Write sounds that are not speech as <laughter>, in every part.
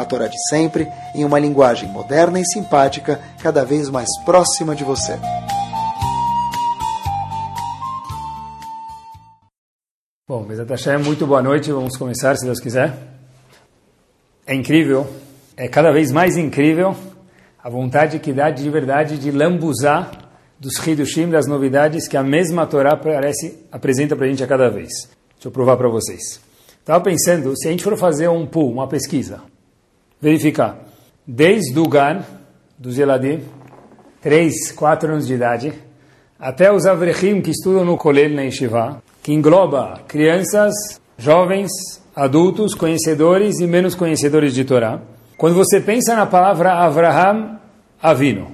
a Torá de sempre, em uma linguagem moderna e simpática, cada vez mais próxima de você. Bom, Bezat Hashem, muito boa noite. Vamos começar, se Deus quiser. É incrível, é cada vez mais incrível a vontade que dá de verdade de lambuzar dos Hidushim, das novidades que a mesma Torá parece, apresenta para a gente a cada vez. Deixa eu provar para vocês. Estava pensando, se a gente for fazer um pool, uma pesquisa, verificar, desde o Gan, dos Yeladim, 3, 4 anos de idade, até os Avrechim que estudam no Kolel na Yeshiva, que engloba crianças, jovens, adultos, conhecedores e menos conhecedores de Torá. Quando você pensa na palavra Avraham Avino,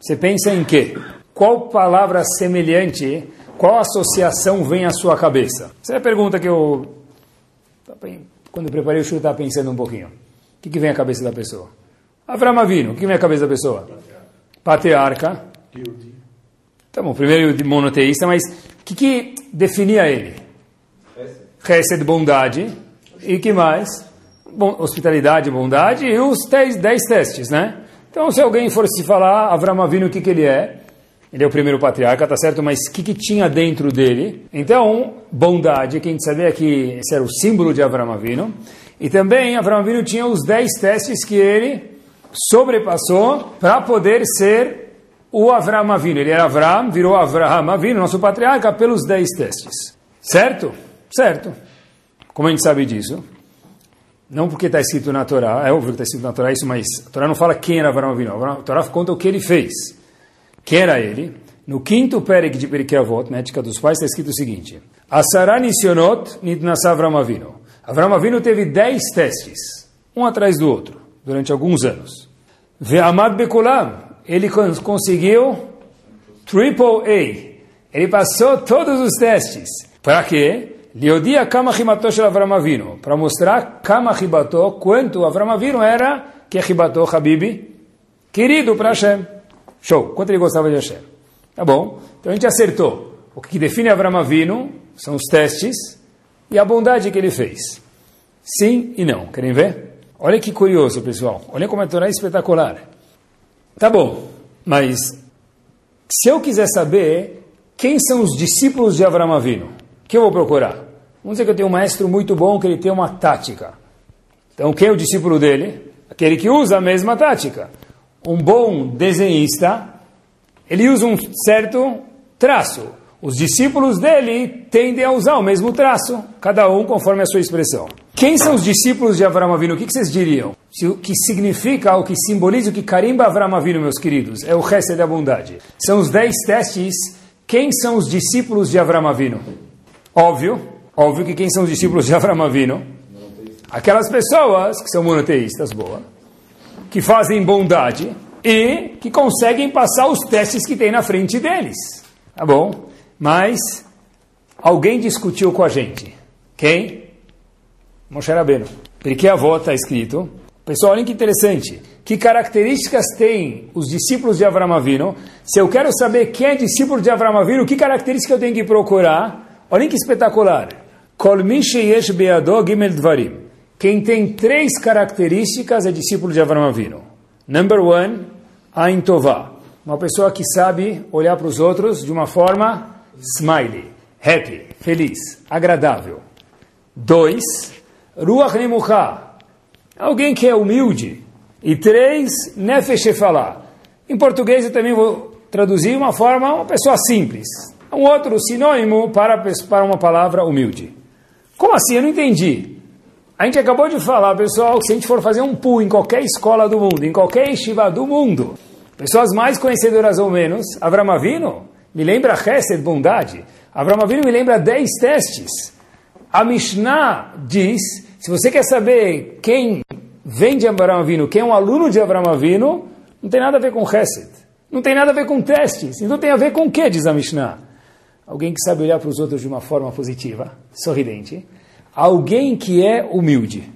você pensa em quê? Qual palavra semelhante, qual associação vem à sua cabeça? Essa é a pergunta que eu, quando eu preparei o show, estava pensando um pouquinho. Que, que vem à cabeça da pessoa? Avraham Avino, o que vem à cabeça da pessoa? Patriarca. Tá bom, primeiro monoteísta, mas o que, que definia ele? Chesed, bondade. E que mais? bom, hospitalidade, bondade e os dez, dez testes, né? Então, se alguém for se falar Avram Avinu, o que, que ele é? Ele é o primeiro patriarca, tá certo? Mas o que, que tinha dentro dele? Então, bondade, que a gente sabia que esse era o símbolo de Avram Avinu. E também Avram Avinu tinha os dez testes que ele sobrepassou para poder ser o Avram Avinu. Ele era Avram, virou Avraham Avinu, nosso patriarca, pelos dez testes. Certo? Certo. Como a gente sabe disso? Não porque está escrito na Torá, é óbvio que está escrito na Torá isso, mas a Torá não fala quem era Avram Avinu. A Torá conta o que ele fez. Quem era ele? No quinto Perek de Perikei Avot, na Ética dos Pais, está escrito o seguinte. Asara Nisionot Nitnasa Avram Avinu. Avram Avinu teve dez testes, um atrás do outro, durante alguns anos. Ve'amad Bekulam. Ele conseguiu triple A. Ele passou todos os testes. Para quê? Liodia Kama Himato Shel Avram Avinu, para mostrar Kama Hibato, quanto Avram Avinu era, que é Hibato Habibi, querido para Hashem. Show, quanto ele gostava de Hashem. Tá bom, então a gente acertou. O que define Avram Avinu são os testes e a bondade que ele fez. Sim e não, querem ver? Olha que curioso, pessoal. Olha como a Torá é espetacular. Tá bom, mas se eu quiser saber quem são os discípulos de Avram Avinu, que eu vou procurar? Vamos dizer que eu tenho um maestro muito bom, que ele tem uma tática. Então, quem é o discípulo dele? Aquele que usa a mesma tática. Um bom desenhista, ele usa um certo traço. Os discípulos dele tendem a usar o mesmo traço, cada um conforme a sua expressão. Quem são os discípulos de Avram Avinu? O que vocês diriam? O que significa, o que simboliza, o que carimba Avram Avinu, meus queridos? É o resto da bondade. São os dez testes. Quem são os discípulos de Avram Avinu? Óbvio, óbvio que quem são os discípulos de Avram Avinu? Aquelas pessoas que são monoteístas, boa, que fazem bondade e que conseguem passar os testes que tem na frente deles. Tá bom? Mas alguém discutiu com a gente. Quem? Moshe Rabbeinu. Porque a avó está escrito. Pessoal, olha que interessante. Que características têm os discípulos de Avram Avinu? Se eu quero saber quem é discípulo de Avram Avinu, que característica eu tenho que procurar? Olhem que espetacular. Quem tem três características é discípulo de Avram Avinu. Number one, Ain Tová. Uma pessoa que sabe olhar para os outros de uma forma smiley, happy, feliz, agradável. Dois, Ruach Nemuchá. Alguém que é humilde. E três, Nefesh Efalá. Em português eu também vou traduzir uma forma, uma pessoa simples, um outro sinônimo para, para uma palavra humilde. Como assim? Eu não entendi. A gente acabou de falar, pessoal, que se a gente for fazer um pool em qualquer escola do mundo, em qualquer estiva do mundo, pessoas mais conhecedoras ou menos, Avram Avinu me lembra Hesed, bondade. Avram Avinu me lembra 10 testes. A Mishnah diz, se você quer saber quem vem de Avram Avinu, quem é um aluno de Avram Avinu, Não tem nada a ver com Hesed. Não tem nada a ver com testes. Então tem a ver com o que, diz a Mishnah? Alguém que sabe olhar para os outros de uma forma positiva, sorridente. Alguém que é humilde.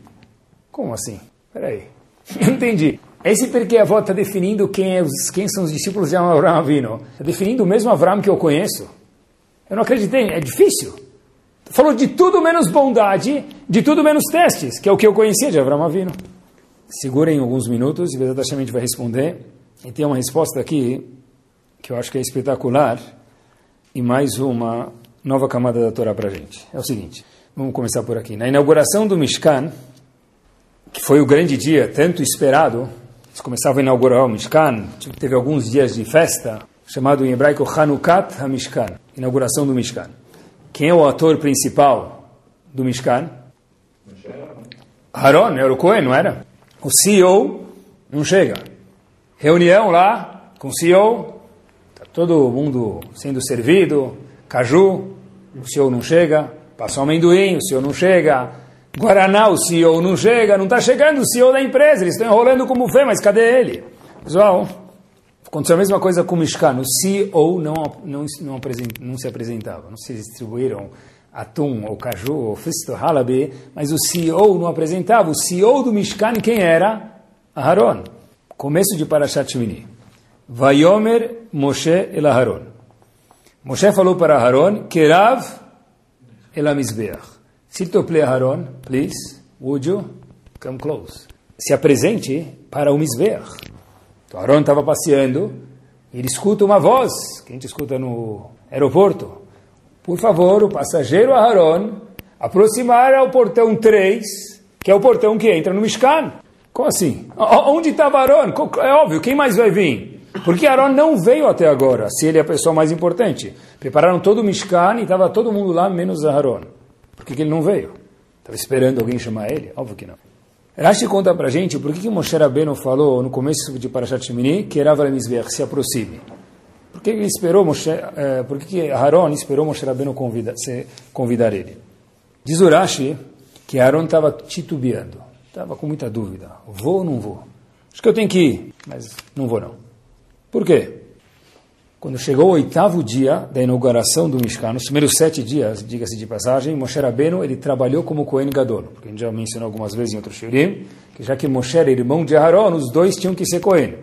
Como assim? Peraí. <laughs> Entendi. Esse porque a avó está definindo quem, é os, quem são os discípulos de Avraham Avino. Está definindo o mesmo Avraham que eu conheço. Eu não acreditei, é difícil. Falou de tudo menos bondade, de tudo menos testes, que é o que eu conhecia de Avraham Avino. Segurem alguns minutos e Hashem vai responder. E tem uma resposta aqui que eu acho que é espetacular e mais uma nova camada da Torá para a gente. É o seguinte, vamos começar por aqui. Na inauguração do Mishkan, que foi o grande dia tanto esperado, eles começavam a inaugurar o Mishkan, teve alguns dias de festa, chamado em hebraico Hanukat HaMishkan, inauguração do Mishkan. Quem é o ator principal do Mishkan? Aaron, era o Cohen, não era? O CEO não chega. Reunião lá com o CEO, tá todo mundo sendo servido, caju, o CEO não chega, passou amendoim, o CEO não chega, Guaraná, o CEO não chega, não está chegando o CEO da empresa, eles estão enrolando como fé, mas cadê ele? Pessoal, aconteceu a mesma coisa com o Mishkan, o CEO não, não, não, não se apresentava, não se distribuíram atum, ou caju, ou fisto, halabi, mas o CEO não apresentava, o CEO do Mishkan quem era? Aharon. Começo de Parashat Shmini. Vayomer Moshe el Aharon. Moshe falou para Aharon, Kerav el Amizbeach. S'il te plaît, Aaron, please, would you come close? Se apresente para o Mizbeach. Então, Aaron estava passeando e ele escuta uma voz, que a gente escuta no aeroporto. Por favor, o passageiro Aaron aproximar ao portão 3, que é o portão que entra no Mishkan. Como assim? Onde estava Aaron? É óbvio, quem mais vai vir? Porque Aaron não veio até agora, se ele é a pessoa mais importante. Prepararam todo o Mishkan e estava todo mundo lá, menos Aaron. Por que, ele não veio? Estava esperando alguém chamar ele? Óbvio que não. Rashi conta para gente por que, que Moshe Rabbeinu falou no começo de Parashat Shemini que Rav Mizbeach se aproxime. Por que ele esperou Moshe, eh, por que, que Aaron esperou Moshe Rabbeinu convida, se, convidar ele? Diz o Rashi que Aaron estava titubeando, estava com muita dúvida. Vou ou não vou? Acho que eu tenho que ir, mas não vou não. Por quê? Quando chegou o oitavo dia da inauguração do Mishkan, nos primeiros sete dias, diga-se de passagem, Moshe Rabbeinu, ele trabalhou como Kohen Gadol, porque a gente já mencionou algumas vezes em outros shirim, que já que Moshe era irmão de Aaron, os dois tinham que ser Kohen.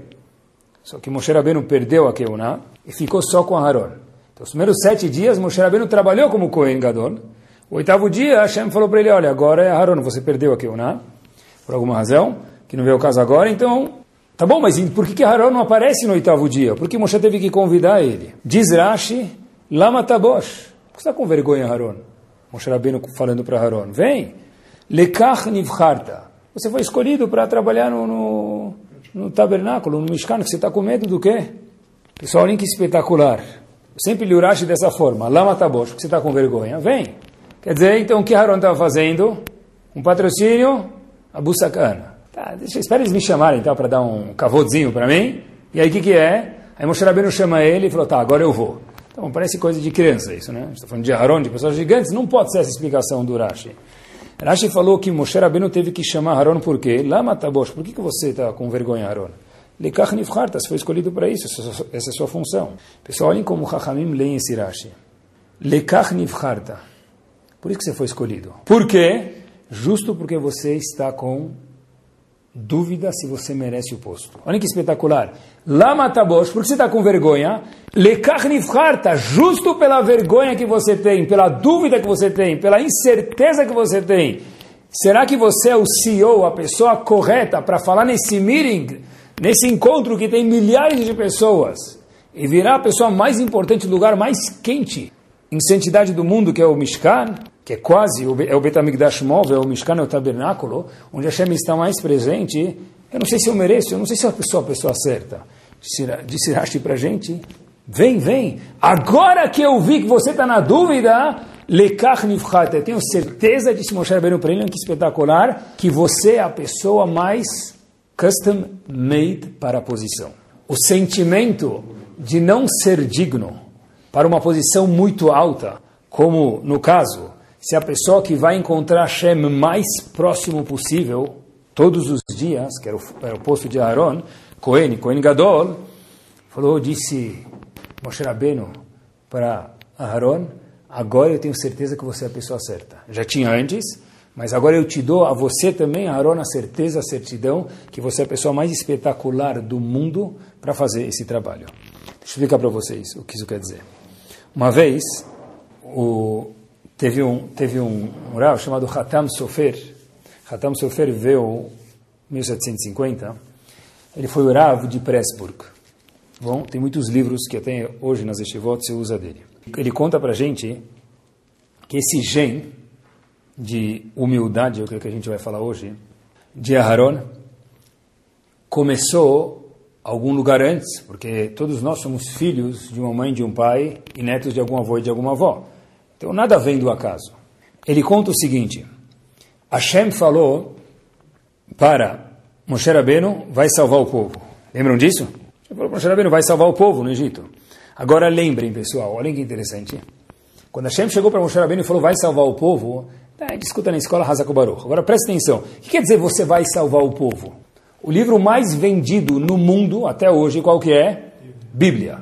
Só que Moshe Rabbeinu perdeu a Keuná e ficou só com Aaron. Então, os primeiros sete dias, Moshe Rabbeinu trabalhou como Kohen Gadol. O oitavo dia, Hashem falou para ele, olha, agora é Aaron, você perdeu a Keuná, por alguma razão, que não veio o caso agora, então Tá bom, mas por que, que Harão não aparece no oitavo dia? Por que Moshe teve que convidar ele? Diz Rashi, Lama Tabosh. Por que você está com vergonha, Harão? Moshe Rabbeinu falando para Harão, vem, Lekach Nivcharta. Você foi escolhido para trabalhar no, no, no, tabernáculo, no Mishkan, você está com medo do quê? Pessoal, olhem que espetacular. Sempre li Rashi dessa forma, Lama Tabosh, porque você está com vergonha. Vem. Quer dizer, então, o que Harão estava fazendo? Um patrocínio, Abu Sakana. Deixa, espera eles me chamarem então para dar um cavodzinho para mim. E aí o que, que é? Aí Moshe Rabbeinu chama ele e falou, tá, agora eu vou. Então parece coisa de criança isso, né? Está falando de Haron, de pessoas gigantes, não pode ser essa explicação do Rashi. Rashi falou que Moshe Rabbeinu teve que chamar Haron por quê? Lama Tabosh, por que, que você está com vergonha, Haron? Lekach você foi escolhido para isso, essa é a sua função. Pessoal, olhem como Chachamim leem esse Rashi. Lekach Nifharta. Por isso que você foi escolhido. Por quê? Justo porque você está com dúvida se você merece o posto. Olha que espetacular. Lama tabosh, por que você está com vergonha? Lekach nifharta, justo pela vergonha que você tem, pela dúvida que você tem, pela incerteza que você tem. Será que você é o CEO, a pessoa correta para falar nesse meeting, nesse encontro que tem milhares de pessoas, e virar a pessoa mais importante, o lugar mais quente em santidade do mundo, que é o Mishkan? Que é quase é o Betamigdash móvel, o Mishkan é o tabernáculo, onde Hashem está mais presente, eu não sei se eu mereço, eu não sei se eu sou a pessoa certa. Disse Rashi para a gente, vem, vem, agora que eu vi que você está na dúvida, lekach nifchat, eu tenho certeza, disse Moshe Rabbeinu para ele, que espetacular, que você é a pessoa mais custom made para a posição. O sentimento de não ser digno para uma posição muito alta, como no caso se a pessoa que vai encontrar Hashem mais próximo possível, todos os dias, que era o, era o posto de Aaron, Cohen, Cohen Gadol, falou, disse Moshe Rabbeinu para Aaron, agora eu tenho certeza que você é a pessoa certa. Já tinha antes, mas agora eu te dou a você também, Aaron, a certeza, a certidão, que você é a pessoa mais espetacular do mundo para fazer esse trabalho. Deixa eu explicar para vocês o que isso quer dizer. Uma vez, o, teve um, teve um, Rav chamado Hatam Sofer. Hatam Sofer veio em 1750. Ele foi o de Pressburg. Bom, tem muitos livros que até hoje nas estivot se usa dele. Ele conta para gente que esse gen de humildade, eu creio que a gente vai falar hoje, de Aharon, começou algum lugar antes, porque todos nós somos filhos de uma mãe de um pai e netos de algum avô e de alguma avó. Então nada vem do acaso. Ele conta o seguinte: Hashem falou para Moshe Rabbeinu vai salvar o povo. Lembram disso? Ele falou Moshe Rabbeinu vai salvar o povo no Egito. Agora lembrem, pessoal, olhem que interessante. Quando Hashem chegou para Moshe Rabbeinu e falou vai salvar o povo, tá, a gente escuta na escola Hazak Baruch. Agora presta atenção. O que quer dizer você vai salvar o povo? O livro mais vendido no mundo até hoje, qual que é? Bíblia.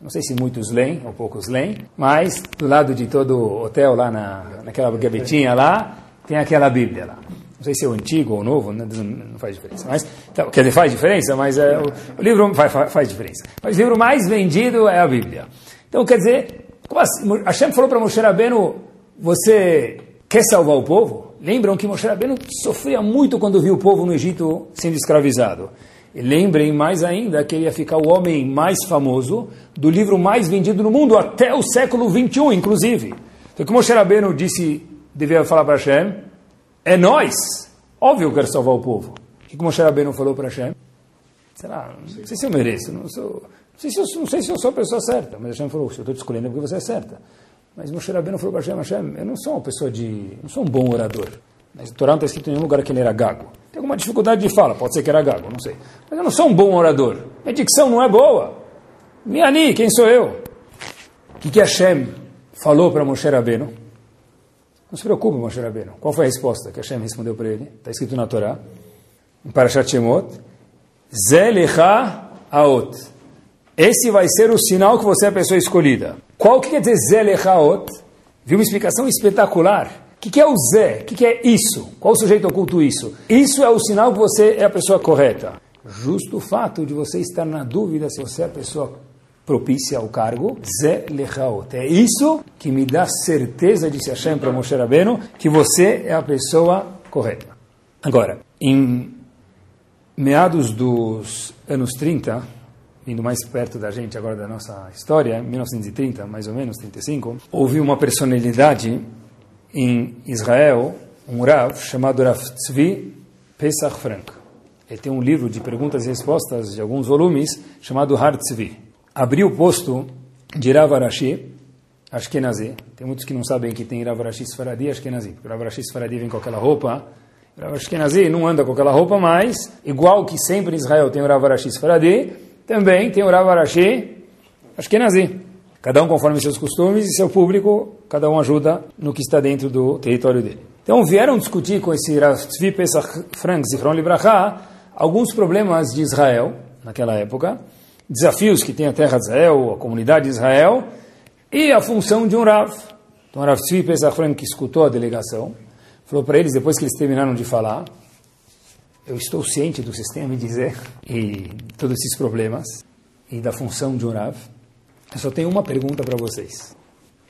Não sei se muitos leem ou poucos leem, mas do lado de todo hotel lá na, naquela gavetinha lá, tem aquela Bíblia lá. Não sei se é o antigo ou o novo, não, não faz diferença. Mas, então, quer dizer, faz diferença, mas é, o, o, livro faz, faz, diferença. Mas o livro mais vendido é a Bíblia. Então, quer dizer, como assim? Hashem falou para Moshe Rabbeinu, você quer salvar o povo? lembram que Moshe Rabbeinu sofria muito quando viu o povo no Egito sendo escravizado. Lembrem mais ainda que ele ia ficar o homem mais famoso do livro mais vendido no mundo até o século 21, inclusive. Então, que Moshe Rabbeinu disse, devia falar para Hashem, é nós. Óbvio que eu quero salvar o povo. O que Moshe Rabbeinu falou para Hashem? Será? Não sei se eu mereço, não, sou, não, sei se eu, não sei se eu sou a pessoa certa, mas Hashem falou, se eu estou te escolhendo é porque você é certa. Mas Moshe Rabbeinu falou para Hashem, Hashem, eu não sou uma pessoa de... não sou um bom orador. Mas o Torá não está escrito em nenhum lugar que ele era gago. Tem alguma dificuldade de fala, pode ser que era gago, não sei. Mas eu não sou um bom orador. Minha dicção não é boa. Miani, quem sou eu? O que, que Hashem falou para Moshe Rabbeinu? Não se preocupe, Moshe Rabbeinu. Qual foi a resposta que Hashem respondeu para ele? Está escrito na Torá. Em Parashat Shemot. Zelecha aot. Esse vai ser o sinal que você é a pessoa escolhida. Qual que quer dizer Zelechaot? Viu uma explicação espetacular. O que, que é o Zé? O que, que é isso? Qual o sujeito oculto isso? Isso é o sinal que você é a pessoa correta. Justo o fato de você estar na dúvida se você é a pessoa propícia ao cargo, Zé Lechaot. É isso que me dá certeza, disse Hashem para Moshe Rabbeinu, que você é a pessoa correta. Agora, em meados dos anos 30, indo mais perto da gente agora da nossa história, em 1930, mais ou menos, 35, houve uma personalidade em Israel, um Rav, chamado Rav Tzvi Pesach Frank. Ele tem um livro de perguntas e respostas de alguns volumes, chamado Har Tzvi. Abriu o posto de Rav Arashi, Ashkenazi. Tem muitos que não sabem que tem Rav Arashi Sfaradi Ashkenazi. Rav Arashi Sfaradi vem com aquela roupa, Rav Ashkenazi não anda com aquela roupa mais, igual que sempre em Israel tem o Rav Arashi Sfaradi, também tem o Rav Arashi Ashkenazi. Cada um conforme seus costumes e seu público, cada um ajuda no que está dentro do território dele. Então vieram discutir com esse Rav Tzvi Pesach Frank Zichron Libraha alguns problemas de Israel naquela época, desafios que tem a terra de Israel, a comunidade de Israel e a função de um Rav. Então Rav Tzvi Pesach Frank escutou a delegação, falou para eles depois que eles terminaram de falar, eu estou ciente do sistema me dizer e todos esses problemas e da função de um Rav. Eu só tenho uma pergunta para vocês.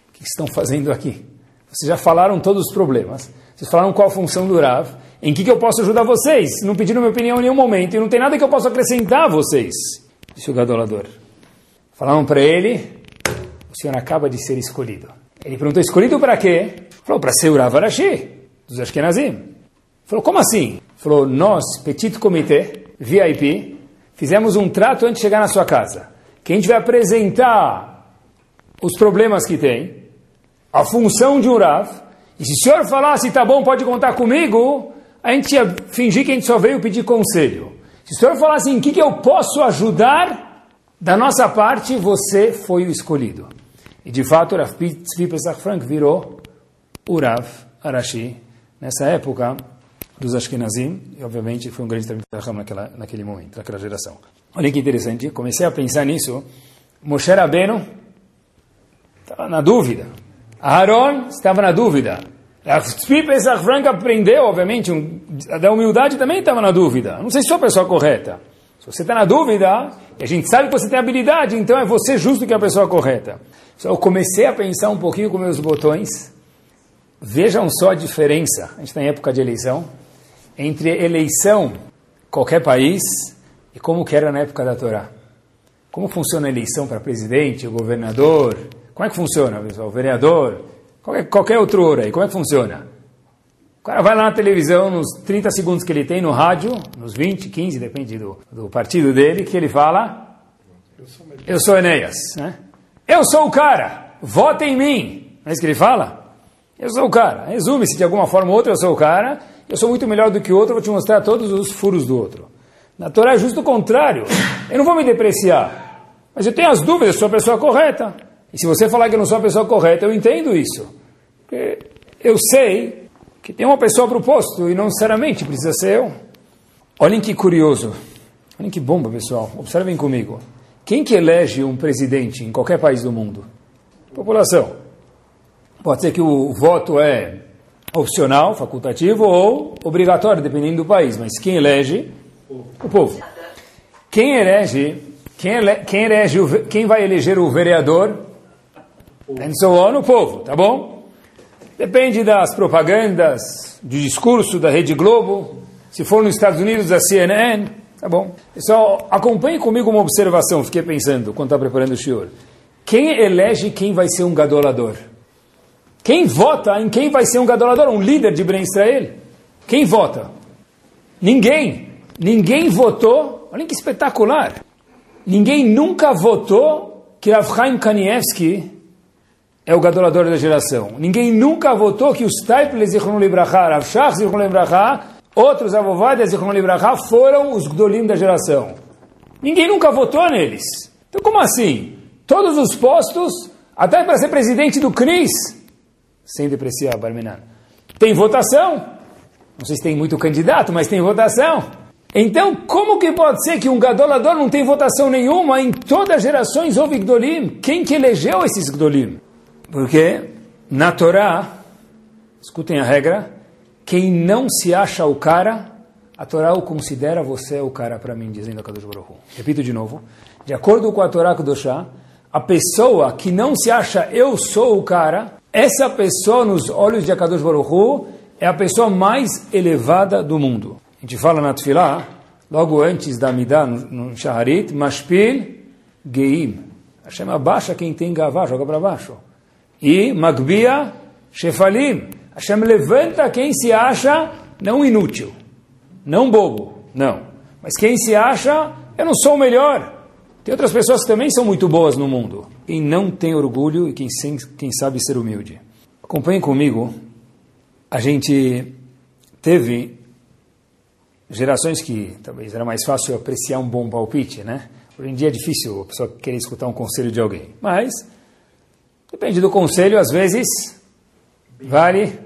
O que estão fazendo aqui? Vocês já falaram todos os problemas. Vocês falaram qual a função do Rav. Em que, que eu posso ajudar vocês? Não pediram minha opinião em nenhum momento. E não tem nada que eu possa acrescentar a vocês. Disse o gadolador. Falaram para ele, o senhor acaba de ser escolhido. Ele perguntou, escolhido para quê? Falou, para ser o Rav Arashi, dos Ashkenazim. Falou, como assim? Falou, nós, Petit Comité, VIP, fizemos um trato antes de chegar na sua casa. Que a gente vai apresentar os problemas que tem, a função de um Rav, e se o senhor falasse, tá bom, pode contar comigo, a gente ia fingir que a gente só veio pedir conselho. Se o senhor falasse em que, que eu posso ajudar, da nossa parte, você foi o escolhido. E de fato, Rav Tzvi Frank virou o Rav Arashi. Nessa época, dos Ashkenazim, e obviamente foi um grande Talmud naquela naquele momento, naquela geração. Olha que interessante, comecei a pensar nisso. Moshe Rabbeinu estava na dúvida. Aaron estava na dúvida. A Pesach Frank aprendeu, obviamente, um, da humildade também estava na dúvida. Não sei se sou a pessoa correta. Se você está na dúvida, a gente sabe que você tem habilidade, então é você justo que é a pessoa correta. Então, eu comecei a pensar um pouquinho com meus botões. Vejam só a diferença, a gente está em época de eleição, entre eleição, qualquer país, e como que era na época da Torá. Como funciona a eleição para presidente, governador? Como é que funciona, pessoal? O vereador? Qualquer, qualquer outro ouro aí, como é que funciona? O cara vai lá na televisão, nos 30 segundos que ele tem, no rádio, nos 20, 15, depende do, do partido dele, que ele fala: Eu sou Enéas. Né? Eu sou o cara, vota em mim. Não é isso que ele fala? Eu sou o cara. Resume-se de alguma forma ou outra, eu sou o cara, eu sou muito melhor do que o outro, vou te mostrar todos os furos do outro. Na Torá é justo o contrário. Eu não vou me depreciar, mas eu tenho as dúvidas, sou a pessoa correta. E se você falar que eu não sou a pessoa correta, eu entendo isso. Porque eu sei que tem uma pessoa para o posto e não necessariamente precisa ser eu. Olhem que curioso. Olhem que bomba, pessoal. Observem comigo. Quem que elege um presidente em qualquer país do mundo? População. Pode ser que o voto é opcional, facultativo ou obrigatório, dependendo do país. Mas quem elege? O povo. Quem elege? Quem, ele, quem, elege o, quem vai eleger o vereador? And so on, o povo, tá bom? Depende das propagandas, do discurso da Rede Globo. Se for nos Estados Unidos, da CNN, tá bom? Pessoal, acompanhe comigo uma observação, fiquei pensando quando estava preparando o senhor. Quem elege quem vai ser um gadolador? Quem vota em quem vai ser um gadolador? Um líder de Ben Israel? Quem vota? Ninguém. Ninguém votou. Olha que espetacular. Ninguém nunca votou que Rav Chaim Kanievski é o gadolador da geração. Ninguém nunca votou que os Taiples Zichron Libraha, Rav Shach Zichron Libraha, outros Avovadas Zichron Libraha foram os Gdolim da geração. Ninguém nunca votou neles. Então como assim? Todos os postos, até para ser presidente do CRIS, sem depreciar, Barminan, tem votação. Não sei se tem muito candidato, mas tem votação. Então, como que pode ser que um gadolador não tem votação nenhuma? Em todas as gerações houve Gdolim. Quem que elegeu esses Gdolim? Porque na Torá, escutem a regra, quem não se acha o cara, a Torá o considera você o cara para mim, dizendo a Kadosh Baruch. Repito de novo. De acordo com a Torá Kudoshá, a pessoa que não se acha eu sou o cara, essa pessoa nos olhos de Akadosh Baruch Hu, é a pessoa mais elevada do mundo. A gente fala na Tfilah, logo antes da Midah, no Shaharit, Mashpil Geim. Hashem abaixa quem tem gavá, joga para baixo. E Magbia Shefalim. Hashem levanta quem se acha não inútil, não bobo, não. Mas quem se acha, eu não sou o melhor. Tem outras pessoas que também são muito boas no mundo. Quem não tem orgulho e quem, quem sabe ser humilde. Acompanhem comigo. A gente teve gerações que talvez era mais fácil apreciar um bom palpite, né? Hoje em dia é difícil a pessoa querer escutar um conselho de alguém. Mas Depende do conselho, às vezes vale,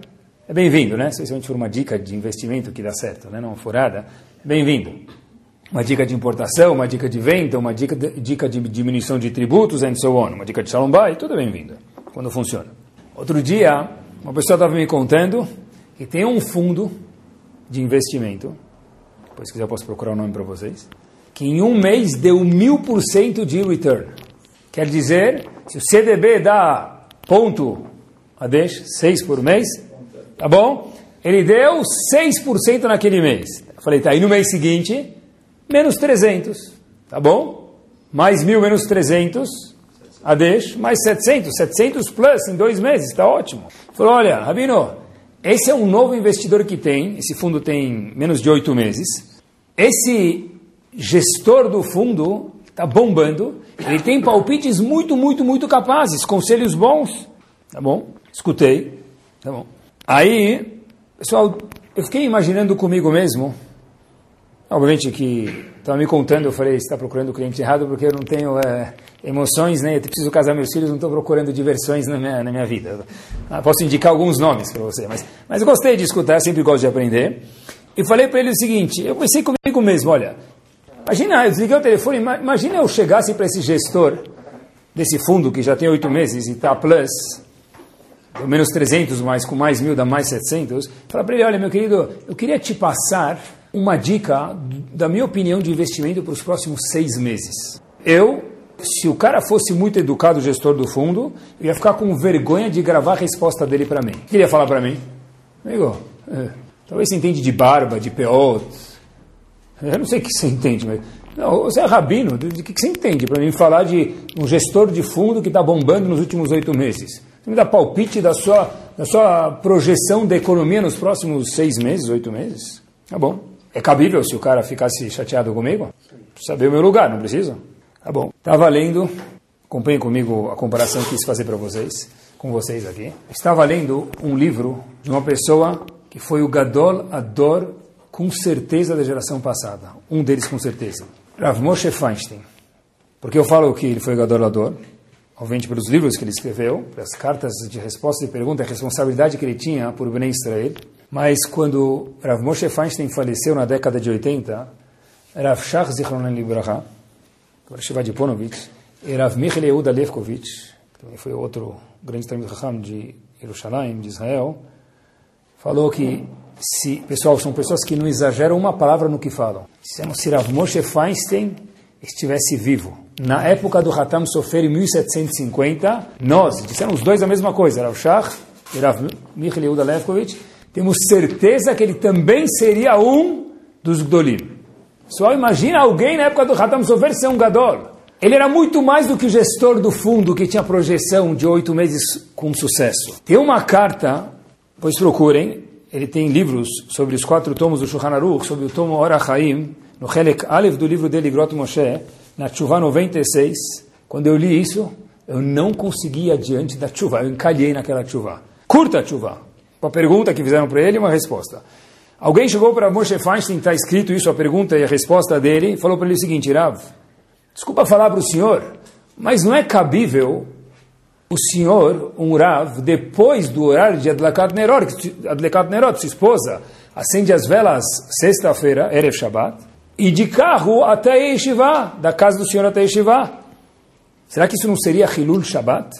é bem-vindo, né? Se for uma dica de investimento que dá certo, né? Não furada, bem-vindo. Uma dica de importação, uma dica de venda, uma dica de, dica de diminuição de tributos, and so on. Uma dica de shalom tudo é bem-vindo, quando funciona. Outro dia, uma pessoa estava me contando que tem um fundo de investimento, depois se quiser eu posso procurar o nome para vocês, que em um mês deu mil por cento de return. Quer dizer se o CDB dá ponto a 10, 6 por mês, tá bom? Ele deu 6% naquele mês. Eu falei, tá, e no mês seguinte, menos 300, tá bom? Mais mil menos 300, a 10, mais 700, 700 plus em dois meses, está ótimo. Falou, olha, Rabino, esse é um novo investidor que tem, esse fundo tem menos de oito meses. Esse gestor do fundo está bombando, ele tem palpites muito, muito, muito capazes, conselhos bons. Tá bom? Escutei. Tá bom. Aí, pessoal, eu fiquei imaginando comigo mesmo. Obviamente que estava me contando, eu falei, está procurando o cliente errado porque eu não tenho é, emoções, né? Eu preciso casar meus filhos, não estou procurando diversões na minha, na minha vida. Ah, posso indicar alguns nomes para você, mas, mas eu gostei de escutar, sempre gosto de aprender. E falei para ele o seguinte, eu pensei comigo mesmo, olha, imagina, eu desliguei o telefone, imagina eu chegasse para esse gestor desse fundo que já tem oito meses e está plus, pelo menos 300, mas com mais mil dá mais 700, falar para ele, olha meu querido, eu queria te passar uma dica da minha opinião de investimento para os próximos seis meses. Eu, se o cara fosse muito educado, gestor do fundo, eu ia ficar com vergonha de gravar a resposta dele para mim. O que ele ia falar para mim? Amigo, é, talvez você entende de barba, de peot. Eu não sei o que você entende, mas... Não, você é rabino, de que você entende para mim falar de um gestor de fundo que está bombando nos últimos oito meses? Você me dá palpite da sua, da sua projeção da economia nos próximos seis meses, oito meses? Tá bom. É cabível se o cara ficasse chateado comigo? Saber o meu lugar, não precisa? Tá bom. Estava lendo, acompanhem comigo a comparação que quis fazer para vocês, com vocês aqui. Estava lendo um livro de uma pessoa que foi o Gadol Ador, com certeza da geração passada. Um deles com certeza. Rav Moshe Feinstein. Porque eu falo que ele foi o Gadol Ador, obviamente pelos livros que ele escreveu, pelas cartas de resposta e pergunta, a responsabilidade que ele tinha por Bnei Israel. Mas quando Rav Moshe Feinstein faleceu na década de 80, Rav Shach Zichronan Libraha, Rav Ponovitch, e Rav Michel Yehuda Levkovitch, que também foi outro grande Talmud Chacham de Jerusalém, de Israel, falou que se, pessoal, são pessoas que não exageram uma palavra no que falam. Se Rav Moshe Feinstein estivesse vivo, na época do Hatam Sofer, em 1750, nós, disseram os dois a mesma coisa, Rav Shach e Rav Michel Yehuda Levkovitch, temos certeza que ele também seria um dos Gdolim. Só imagina alguém na época do Hatam Sofer ser um Gadol. Ele era muito mais do que o gestor do fundo que tinha projeção de oito meses com sucesso. Tem uma carta, pois procurem, ele tem livros sobre os quatro tomos do Shulchan Aruch, sobre o tomo Ora Chaim, no Helek Aleph do livro dele, Grot Moshe, na Tshuva 96. Quando eu li isso, eu não consegui ir adiante da Tshuva, eu encalhei naquela Tshuva. Curta a Tshuva. Uma pergunta que fizeram para ele e uma resposta. Alguém chegou para Moshe Feinstein, está escrito isso, a pergunta e a resposta dele, falou para ele o seguinte, Rav, desculpa falar para o senhor, mas não é cabível o senhor, um Rav, depois do horário de Adlakat Nerot, Adlakat Nerot, sua esposa, acende as velas sexta-feira, Erev Shabbat, e de carro até Yeshiva, da casa do senhor até Yeshiva. Será que isso não seria Hilul Shabbat?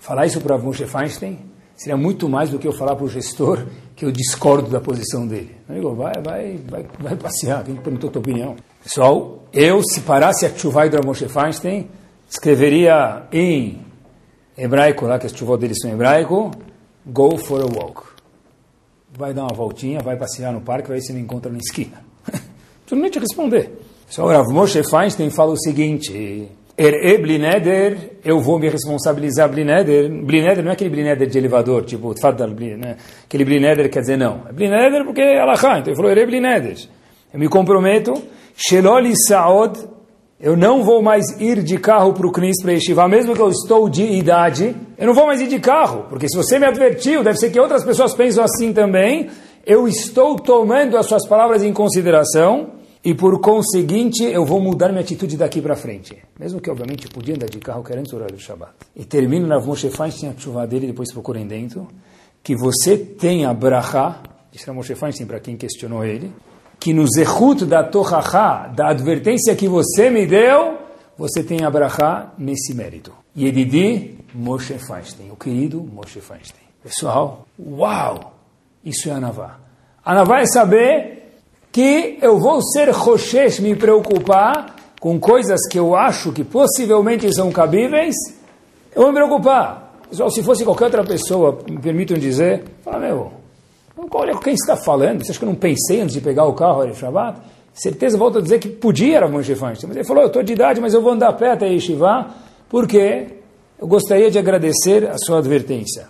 Falar isso para Moshe Feinstein? Seria muito mais do que eu falar para o gestor que eu discordo da posição dele. Amigo, vai, vai, vai, vai passear, quem perguntou a tua opinião? Pessoal, eu, se parasse a Tchuvai do Moshe Feinstein, escreveria em hebraico, lá que as chuvas deles são em hebraico, go for a walk. Vai dar uma voltinha, vai passear no parque, vai se me encontra na esquina. <laughs> Tu não te responder. Pessoal, Rav Moshe Feinstein fala o seguinte, Er'e Blineder, eu vou me responsabilizar Blineder. Blineder não é aquele Blineder de elevador, tipo, Tfadal, né? aquele Blineder quer dizer não. É Blineder porque é Alachá, então ele falou Er'e Blineder. Eu me comprometo, Sheloli Saod, eu não vou mais ir de carro para o Knis, para Yeshiva, mesmo que eu estou de idade, eu não vou mais ir de carro, porque se você me advertiu, deve ser que outras pessoas pensam assim também, eu estou tomando as suas palavras em consideração, e por conseguinte eu vou mudar minha atitude daqui para frente. Mesmo que, obviamente, eu podia andar de carro querendo o horário do Shabbat. E termino na Moshe Feinstein, a chuva dele, depois procurem dentro, que você tenha brachá, disse Moshe Feinstein para quem questionou ele, que no zehut da tohachá, da advertência que você me deu, você tem a nesse mérito. Yedidi Moshe Feinstein, o querido Moshe Feinstein. Pessoal, uau! Isso é Anavá. Anavá é saber que eu vou ser Roshesh, me preocupar com coisas que eu acho que possivelmente são cabíveis, eu vou me preocupar. Pessoal, se fosse qualquer outra pessoa, me permitam dizer, fala, meu, olha quem está falando, você acha que eu não pensei antes de pegar o carro de Shabbat? Certeza, volto a dizer que podia era Moshe Feinstein, mas ele falou, eu estou de idade, mas eu vou andar a pé até Yeshiva, porque eu gostaria de agradecer a sua advertência.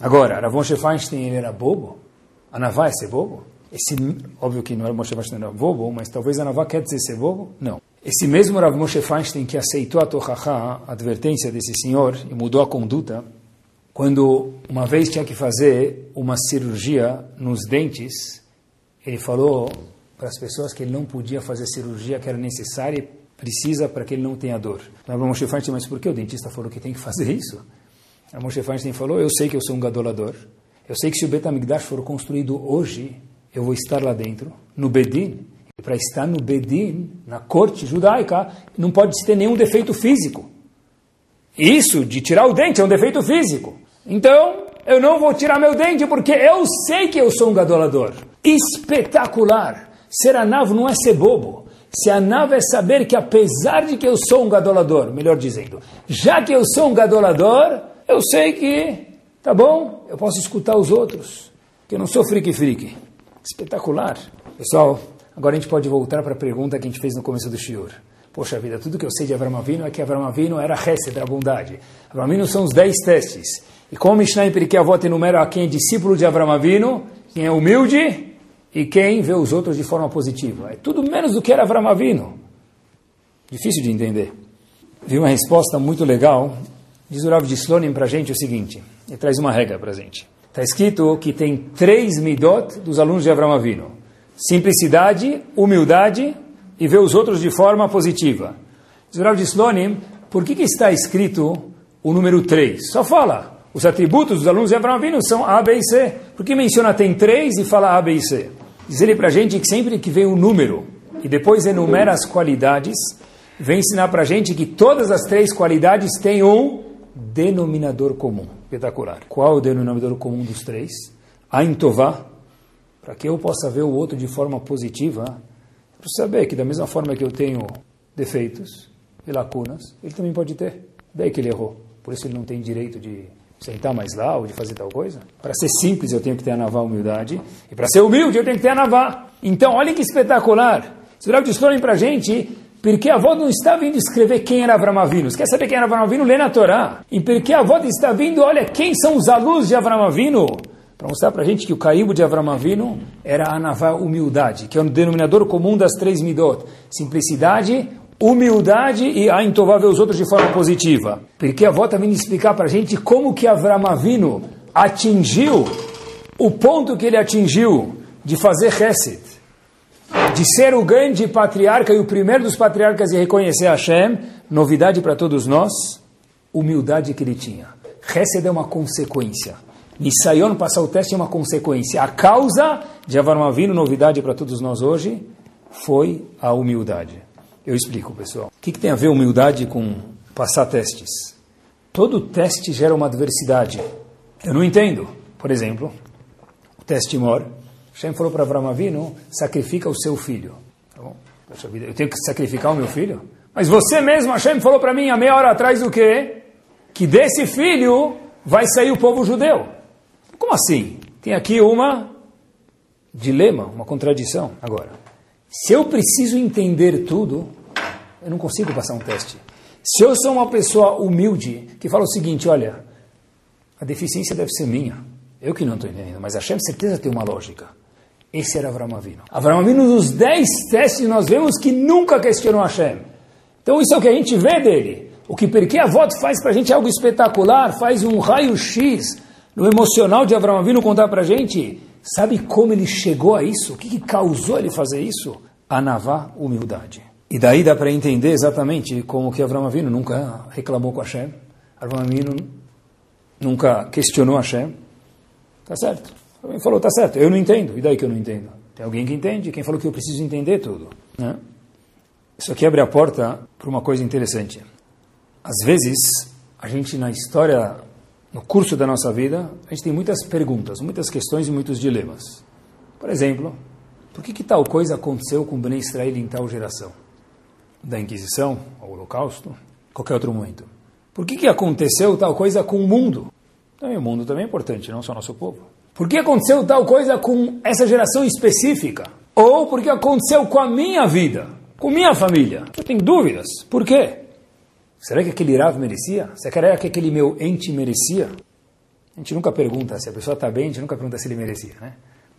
Agora, Rav Moshe Feinstein, ele era bobo? Anavá é ser bobo? Esse, óbvio que não era Moshe Feinstein era bobo, mas talvez a Navá quer dizer ser bobo? Não. Esse mesmo Rav Moshe Feinstein que aceitou a Tochacha, a advertência desse senhor, e mudou a conduta, quando uma vez tinha que fazer uma cirurgia nos dentes, ele falou para as pessoas que ele não podia fazer cirurgia que era necessária e precisa para que ele não tenha dor. Rav Moshe Feinstein, mas por que o dentista falou que tem que fazer isso? Rav Moshe Feinstein falou, eu sei que eu sou um gadolador, eu sei que se o Betamigdash for construído hoje, eu vou estar lá dentro, no Bedin. E para estar no Bedin, na corte judaica, não pode ter nenhum defeito físico. Isso de tirar o dente é um defeito físico. Então, eu não vou tirar meu dente porque eu sei que eu sou um gadolador. Espetacular! Ser anavo não é ser bobo. Ser anavo é saber que apesar de que eu sou um gadolador, melhor dizendo, já que eu sou um gadolador, eu sei que, tá bom, eu posso escutar os outros, que eu não sou friki-friki. Espetacular. Pessoal, agora a gente pode voltar para a pergunta que a gente fez no começo do shiur. Poxa vida, tudo que eu sei de Avram Avinu é que Avram Avinu era Hesed, da bondade. Avram Avinu são os dez testes. E como Mishnah em Pirkei Avot enumera quem é discípulo de Avram Avinu, quem é humilde e quem vê os outros de forma positiva. É tudo menos do que era Avram Avinu. Difícil de entender. Vi uma resposta muito legal. Diz o Rav de Slonim para a gente o seguinte. Ele traz uma regra para a gente. Está escrito que tem três midot dos alunos de Avram Avinu. Simplicidade, humildade e ver os outros de forma positiva. Diz o Rav de Slonim, por que, que está escrito o número 3? Só fala. Os atributos dos alunos de Abraão Avinu são A, B e C. Por que menciona tem três e fala A, B e C? Diz ele para a gente que sempre que vem um número e depois enumera as qualidades, vem ensinar para a gente que todas as três qualidades têm um denominador comum. Espetacular. Qual é o denominador comum dos três? Ain Tová, para que eu possa ver o outro de forma positiva, para saber que da mesma forma que eu tenho defeitos e lacunas, ele também pode ter. Daí que ele errou. Por isso ele não tem direito de sentar mais lá ou de fazer tal coisa. Para ser simples eu tenho que ter a navar humildade. E para ser humilde eu tenho que ter a navar. Então olha que espetacular. Esse Rav Distorem para a gente porque a avó não está vindo escrever quem era Avram Avinu. Quer saber quem era Avram Avinu? Lê na Torá. E porque a avó está vindo, olha, quem são os alunos de Avram Avinu? para mostrar para a gente que o caíbo de Avram Avinu era a Anavá humildade, que é o denominador comum das três midot. Simplicidade, humildade e a entovar ver os outros de forma positiva. Porque a avó está vindo explicar para a gente como que Avram Avinu atingiu o ponto que ele atingiu de fazer Hesed, de ser o grande patriarca e o primeiro dos patriarcas e reconhecer Hashem, novidade para todos nós, humildade que ele tinha. Hesed é uma consequência. Nisayon, passar o teste é uma consequência. A causa de Avaram Avinu, novidade para todos nós hoje, foi a humildade. Eu explico, pessoal. O que, que tem a ver humildade com passar testes? Todo teste gera uma adversidade. Eu não entendo. Por exemplo, o teste mor. Hashem falou para Avram Avinu, sacrifica o seu filho. Tá bom? Poxa vida, eu tenho que sacrificar o meu filho? Mas você mesmo, Hashem falou para mim há meia hora atrás o quê? Que desse filho vai sair o povo judeu. Como assim? Tem aqui uma dilema, uma contradição. Agora, se eu preciso entender tudo, eu não consigo passar um teste. Se eu sou uma pessoa humilde que fala o seguinte, olha, a deficiência deve ser minha. Eu que não estou entendendo, mas Hashem certeza tem uma lógica. Esse era Avram Avinu. Avram Avinu, nos dez testes, nós vemos que nunca questionou Hashem. Então isso é o que a gente vê dele. O que porque a voto faz para a gente algo espetacular, faz um raio-x no emocional de Abraão Avinu contar para a gente, sabe como ele chegou a isso? O que, que causou ele fazer isso? Anavá, humildade. E daí dá para entender exatamente como que Abraão Avinu nunca reclamou com Hashem, Abraão Avinu nunca questionou Hashem. Tá certo. Ele falou, tá certo, eu não entendo. E daí que eu não entendo? Tem alguém que entende, quem falou que eu preciso entender tudo. Né? Isso aqui abre a porta para uma coisa interessante. Às vezes, a gente na história no curso da nossa vida, a gente tem muitas perguntas, muitas questões e muitos dilemas. Por exemplo, por que, que tal coisa aconteceu com Bnei Israel em tal geração? Da Inquisição, ao Holocausto, qualquer outro momento. Por que, que aconteceu tal coisa com o mundo? Também o mundo também é importante, não só nosso povo. Por que aconteceu tal coisa com essa geração específica? Ou por que aconteceu com a minha vida, com minha família? Eu tenho dúvidas. Por quê? Será que aquele Rav merecia? Será que aquele meu ente merecia? A gente nunca pergunta se a pessoa está bem, a gente nunca pergunta se ele merecia, né?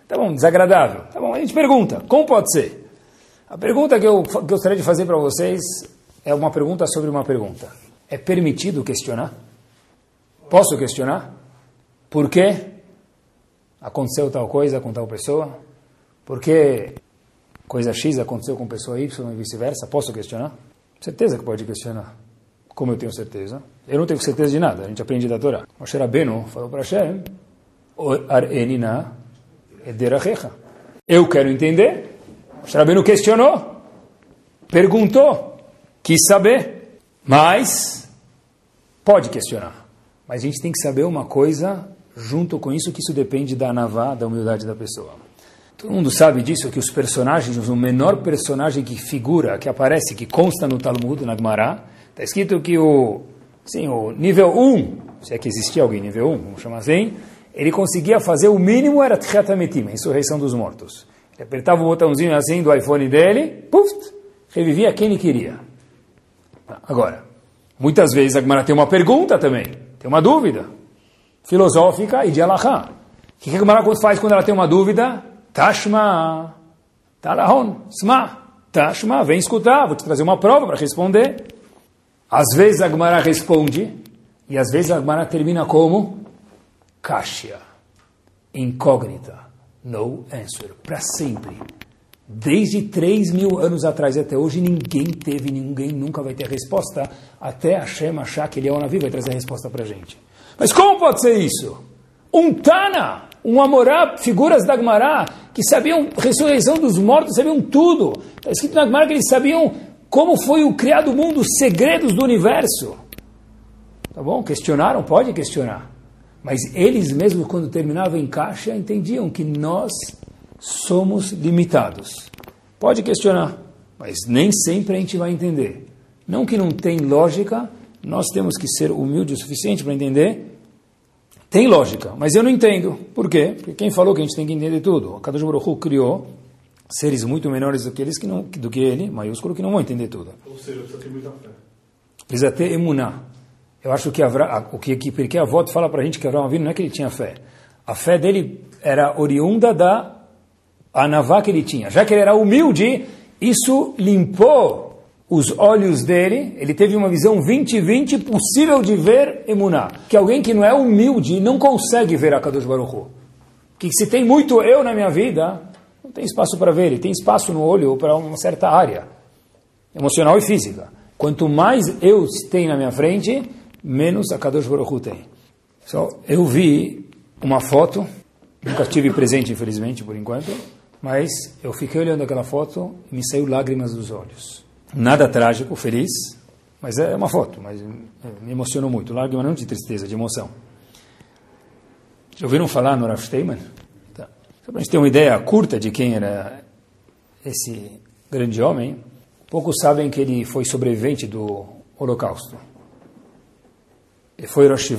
Tá bom, desagradável. Tá bom, a gente pergunta, como pode ser? A pergunta que eu gostaria de fazer para vocês é uma pergunta sobre uma pergunta. É permitido questionar? Posso questionar? Por que aconteceu tal coisa com tal pessoa? Por que coisa X aconteceu com pessoa Y e vice-versa? Posso questionar? Certeza que pode questionar. Como eu tenho certeza? Eu não tenho certeza de nada, a gente aprende da Torá. Moshe Rabbeinu falou para Hashem, Arenina ederachecha. Eu quero entender. O Rabbeinu questionou, perguntou, quis saber, mas pode questionar. Mas a gente tem que saber uma coisa junto com isso, que isso depende da navá, da humildade da pessoa. Todo mundo sabe disso, que os personagens, o menor personagem que figura, que aparece, que consta no Talmud, na Gemara, está escrito que o, sim, o nível 1, se é que existia alguém nível 1, vamos chamar assim, ele conseguia fazer o mínimo, era Tchatametim, a insurreição dos mortos. Ele apertava o botãozinho assim do iPhone dele, puf, revivia quem ele queria. Agora, muitas vezes a Gemara tem uma pergunta também, tem uma dúvida filosófica e de alahá. O que a Gemara faz quando ela tem uma dúvida? Tashma, talahon, sma, tashma, vem escutar, vou te trazer uma prova para responder. Às vezes a Gemara responde, e às vezes a Gemara termina como Kashya, incógnita, no answer, para sempre. Desde 3 mil anos atrás até hoje, ninguém teve, ninguém nunca vai ter resposta, até Hashem achar que ele é o navio, vai trazer a resposta para a gente. Mas como pode ser isso? Um Tana, um Amorá, figuras da Gemara, que sabiam ressurreição dos mortos, sabiam tudo. Está escrito na Gemara que eles sabiam como foi o criado mundo, os segredos do universo. Tá bom? Questionaram? Pode questionar. Mas eles mesmos, quando terminavam em caixa, entendiam que nós somos limitados. Pode questionar, mas nem sempre a gente vai entender. Não que não tem lógica, nós temos que ser humildes o suficiente para entender. Tem lógica, mas eu não entendo. Por quê? Porque quem falou que a gente tem que entender tudo? O Kadosh Baruch criou seres muito menores do que eles que não, do que ele, maiúsculo, que não vão entender tudo. Ou seja, precisa ter muita fé. Precisa ter emuná. Eu acho que Avra, o que, que porque a avó fala para a gente que Abraão Avinu não é que ele tinha fé. A fé dele era oriunda da anavá que ele tinha. Já que ele era humilde, isso limpou os olhos dele, ele teve uma visão 20-20 possível de ver emuná. Que alguém que não é humilde não consegue ver a Kadosh Baruch Hu. Que se tem muito eu na minha vida, não tem espaço para ver, ele tem espaço no olho para uma certa área, emocional e física. Quanto mais eu tem na minha frente, menos a Kadosh Baruch Hu tem. So, eu vi uma foto, nunca tive presente, infelizmente, por enquanto, mas eu fiquei olhando aquela foto e me saiu lágrimas dos olhos. Nada trágico, feliz, mas é uma foto, mas me emocionou muito. Lágrima não de tristeza, de emoção. Já ouviram falar no Rav Steinman? Tá. Só para a gente ter uma ideia curta de quem era esse grande homem, poucos sabem que ele foi sobrevivente do Holocausto. Ele foi Rosh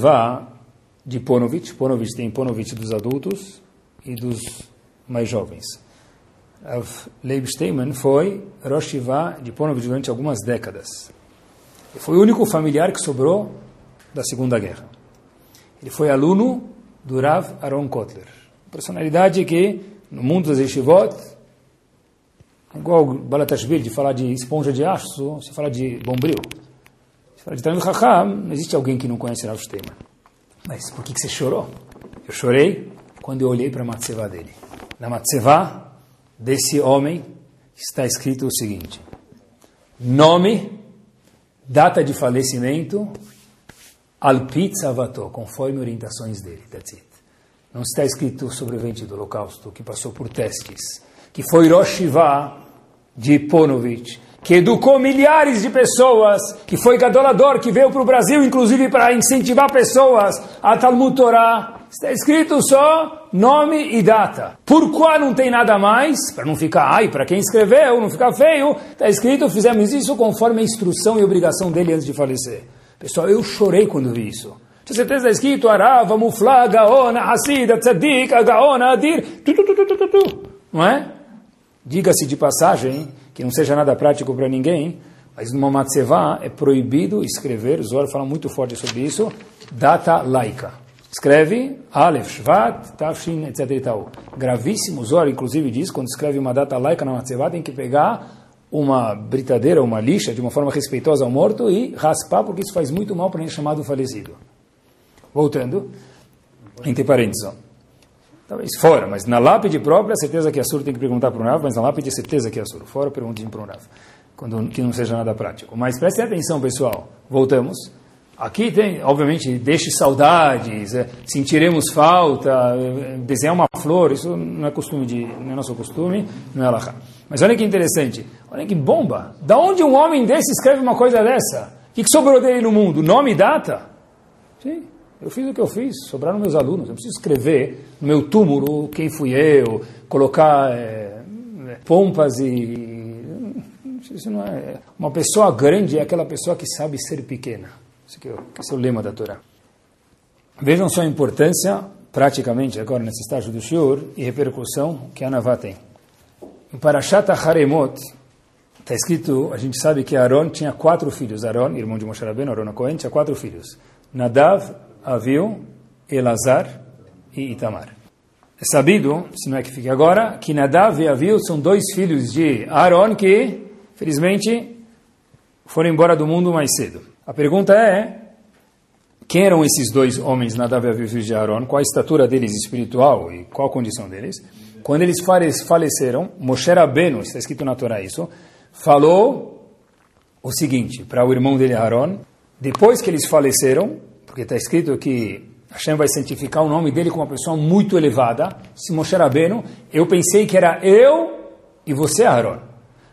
de Ponovitch. Ponovitch tem Ponovitch dos adultos e dos mais jovens. Leib Steinman foi Rosh Yeshiva de Ponovitch durante algumas décadas. Ele foi o único familiar que sobrou da Segunda Guerra. Ele foi aluno do Rav Aaron Kotler. Personalidade que, no mundo das yeshivot, igual Balatashvili, de falar de esponja de aço, se fala de bombril. Se fala de Talmud Chacham, não existe alguém que não conhece Rav Steinman. Mas por que, que você chorou? Eu chorei quando eu olhei para a matzevá dele. Na matzevá, desse homem está escrito o seguinte: nome, data de falecimento, alpit savato, conforme orientações dele. That's it. Não está escrito sobrevivente do Holocausto, que passou por testes, que foi Rosh de Ponovitch, que educou milhares de pessoas, que foi gadolador, que veio para o Brasil, inclusive para incentivar pessoas a Talmud Torah, Está escrito só nome e data. Por qual não tem nada mais? Para não ficar, ai, para quem escreveu, não ficar feio. Está escrito, fizemos isso conforme a instrução e obrigação dele antes de falecer. Pessoal, eu chorei quando vi isso. Tinha certeza está escrito Arava, Mufla, Gaona, Hasida, Tzadik, Gaona, Adir. Tu, tu, tu. Não é? Diga-se de passagem, que não seja nada prático para ninguém, mas numa matzevá é proibido escrever, o Zohar fala muito forte sobre isso, data laica. Escreve Aleph, Shvat, Tafshin, etc. E tal. Gravíssimo, Zohar inclusive diz, quando escreve uma data laica na Matzevá, tem que pegar uma britadeira, uma lixa, de uma forma respeitosa ao morto e raspar, porque isso faz muito mal para o chamado falecido. Voltando, entre parênteses, talvez fora, mas na lápide própria, certeza que a Sur tem que perguntar para o Rav, mas na lápide, certeza que é Sur. Fora, perguntinho para o Rav, quando, que não seja nada prático. Mas prestem atenção, pessoal, voltamos. Aqui tem, obviamente, deixe saudades, é, sentiremos falta, é, desenhar uma flor, isso não é costume de, não é nosso costume, não é alahá. Mas olha que interessante, olha que bomba. Da onde um homem desse escreve uma coisa dessa? O que, que sobrou dele no mundo? Nome e data? Sim, eu fiz o que eu fiz, sobraram meus alunos. Eu preciso escrever no meu túmulo quem fui eu, colocar é, pompas e. Isso não é. Uma pessoa grande é aquela pessoa que sabe ser pequena. Esse, é, esse é o lema da Torá. Vejam só a importância, praticamente, agora nesse estágio do Shiur, e repercussão que a Navá tem. Em Parashat Haremot, está escrito, a gente sabe que Aaron tinha quatro filhos. Aaron, irmão de Moshe Rabbeinu, Aaron Cohen, tinha quatro filhos. Nadav, Aviu, Elazar e Itamar. É sabido, se não é que fique agora, que Nadav e Aviu são dois filhos de Aaron que, felizmente, foram embora do mundo mais cedo. A pergunta é, quem eram esses dois homens, Nadav e Aviv de Aaron? Qual a estatura deles espiritual e qual a condição deles? Quando eles faleceram, Moshe Rabbeinu, está escrito na Torá isso, falou o seguinte para o irmão dele, Aaron, depois que eles faleceram, porque está escrito que Hashem vai santificar o nome dele como uma pessoa muito elevada, se Moshe Rabbeinu, eu pensei que era eu e você, Aaron.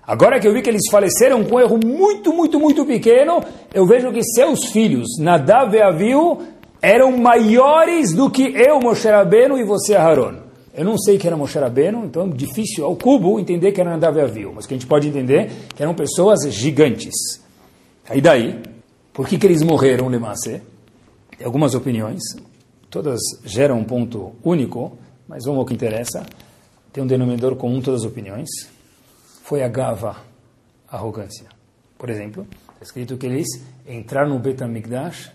Agora que eu vi que eles faleceram com um erro muito, muito, muito pequeno, eu vejo que seus filhos, Nadav e Aviu, eram maiores do que eu, Moshe Rabbeinu, e você, Aharon. Eu não sei que era Moshe Rabbeinu, então é difícil ao cubo entender que era Nadav e Aviu, mas que a gente pode entender que eram pessoas gigantes. Aí daí, por que, que eles morreram, Lemassé? Tem algumas opiniões, todas geram um ponto único, mas vamos ao que interessa. Tem um denominador comum todas as opiniões foi a gava, a arrogância. Por exemplo, está escrito que eles entraram no Betamigdash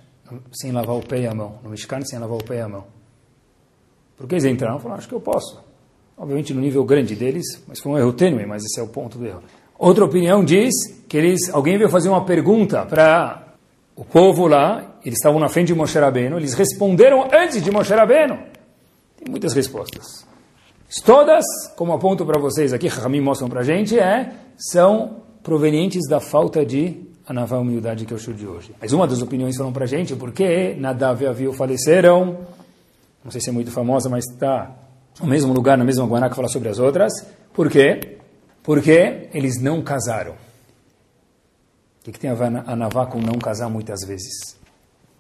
sem lavar o pé e a mão, no Mishkan sem lavar o pé e a mão. Por que eles entraram? Falaram, acho que eu posso. Obviamente no nível grande deles, mas foi um erro tênue, mas esse é o ponto do erro. Outra opinião diz que eles, alguém veio fazer uma pergunta para o povo lá, eles estavam na frente de Moshe Rabbeinu, eles responderam antes de Moshe Rabbeinu. Tem muitas respostas. Todas, como aponto para vocês aqui, Ramim mostram para a gente, é, são provenientes da falta de anavá humildade que é o show de hoje. Mas uma das opiniões falam para a gente porque Nadav e Aviu faleceram, não sei se é muito famosa, mas está no mesmo lugar, na mesma Guaná que fala sobre as outras. Por quê? Porque eles não casaram. O que, que tem a Navá com não casar muitas vezes?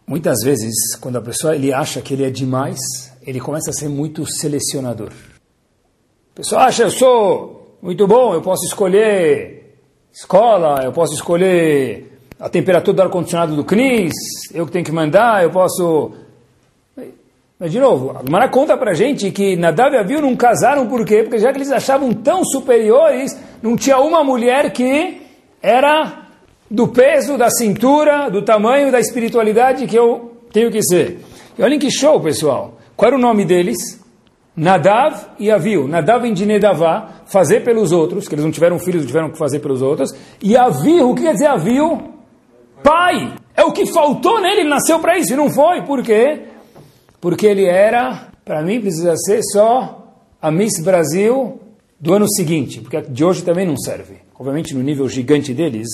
Muitas vezes, quando a pessoa ele acha que ele é demais, ele começa a ser muito selecionador. O pessoal acha, eu sou muito bom, eu posso escolher escola, eu posso escolher a temperatura do ar-condicionado do CNIS, eu que tenho que mandar, eu posso... Mas, de novo, a conta pra gente que Nadav e Aviu não casaram por quê? Porque já que eles achavam tão superiores, não tinha uma mulher que era do peso, da cintura, do tamanho, da espiritualidade que eu tenho que ser. E olhem que show, pessoal. Qual era o nome deles? Nadav e Aviu. Nadav vem de Nedavá, fazer pelos outros, que eles não tiveram filhos, tiveram que fazer pelos outros. E Aviu, o que quer dizer Aviu? Pai. É o que faltou nele, ele nasceu para isso e não foi. Por quê? Porque ele era, para mim precisa ser só a Miss Brasil do ano seguinte, porque de hoje também não serve. Obviamente no nível gigante deles,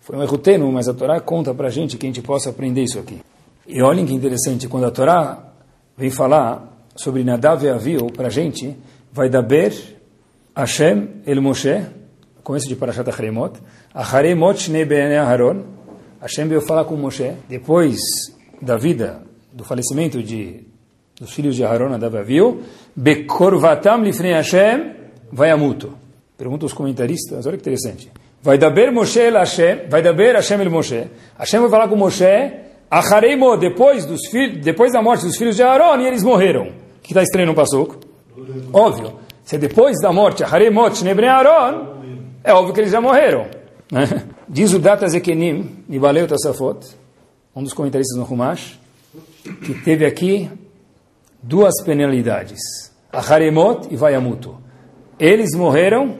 foi um erro tênue, mas a Torá conta para gente que a gente possa aprender isso aqui. E olhem que interessante, quando a Torá vem falar sobre Nadav e Aviu para a gente, vai daber Hashem el Moshe, começo de Parashat Acharemot, Acharemot Shnei Bene Aharon, Hashem veio falar com Moshe, depois da vida, do falecimento de, dos filhos de Aharon, Nadav e Aviu, Bekorvatam Lifnei Hashem, vai amuto. Pergunta os comentaristas, olha que interessante. Vai daber Moshe el Hashem, vai daber Hashem el Moshe, Hashem vai falar com Moshe, Achareimo, depois, dos filhos, depois da morte dos filhos de Aaron, e eles morreram que está estranho no Passuco? Óbvio. Se depois da morte, Haremot Nebre Aaron, é óbvio que eles já morreram. Né? <laughs> Diz o Data Zekenim, Nibaleu Tassafot, um dos comentaristas no Humash, que teve aqui duas penalidades. Haremot e Vayamuto. Eles morreram,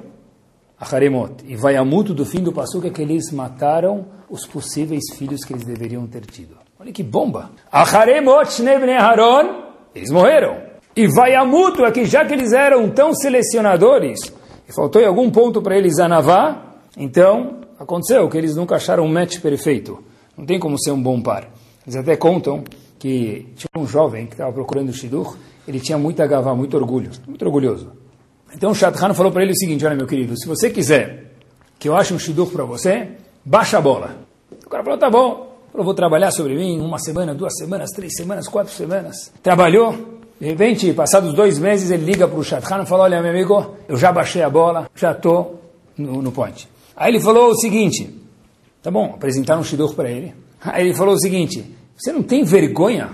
Haremot, e Vayamuto do fim do Passuco é que eles mataram os possíveis filhos que eles deveriam ter tido. Olha que bomba. Haremot Nebre Aaron, eles morreram. E vai a mútua que já que eles eram tão selecionadores, e faltou em algum ponto para eles anavá, então aconteceu que eles nunca acharam um match perfeito. Não tem como ser um bom par. Eles até contam que tinha um jovem que estava procurando o Shidur, ele tinha muita gavá, muito orgulho, muito orgulhoso. Então o Shadchan falou para ele o seguinte, olha meu querido, se você quiser que eu ache um Shidur para você, baixa a bola. O cara falou, tá bom, eu vou trabalhar sobre mim uma semana, duas semanas, três semanas, quatro semanas. Trabalhou, de repente, passados dois meses, ele liga para o Shadchan e fala, olha meu amigo, eu já baixei a bola, já estou no, no point. Aí ele falou o seguinte, tá bom, apresentaram um Shidur para ele. Aí ele falou o seguinte, você não tem vergonha?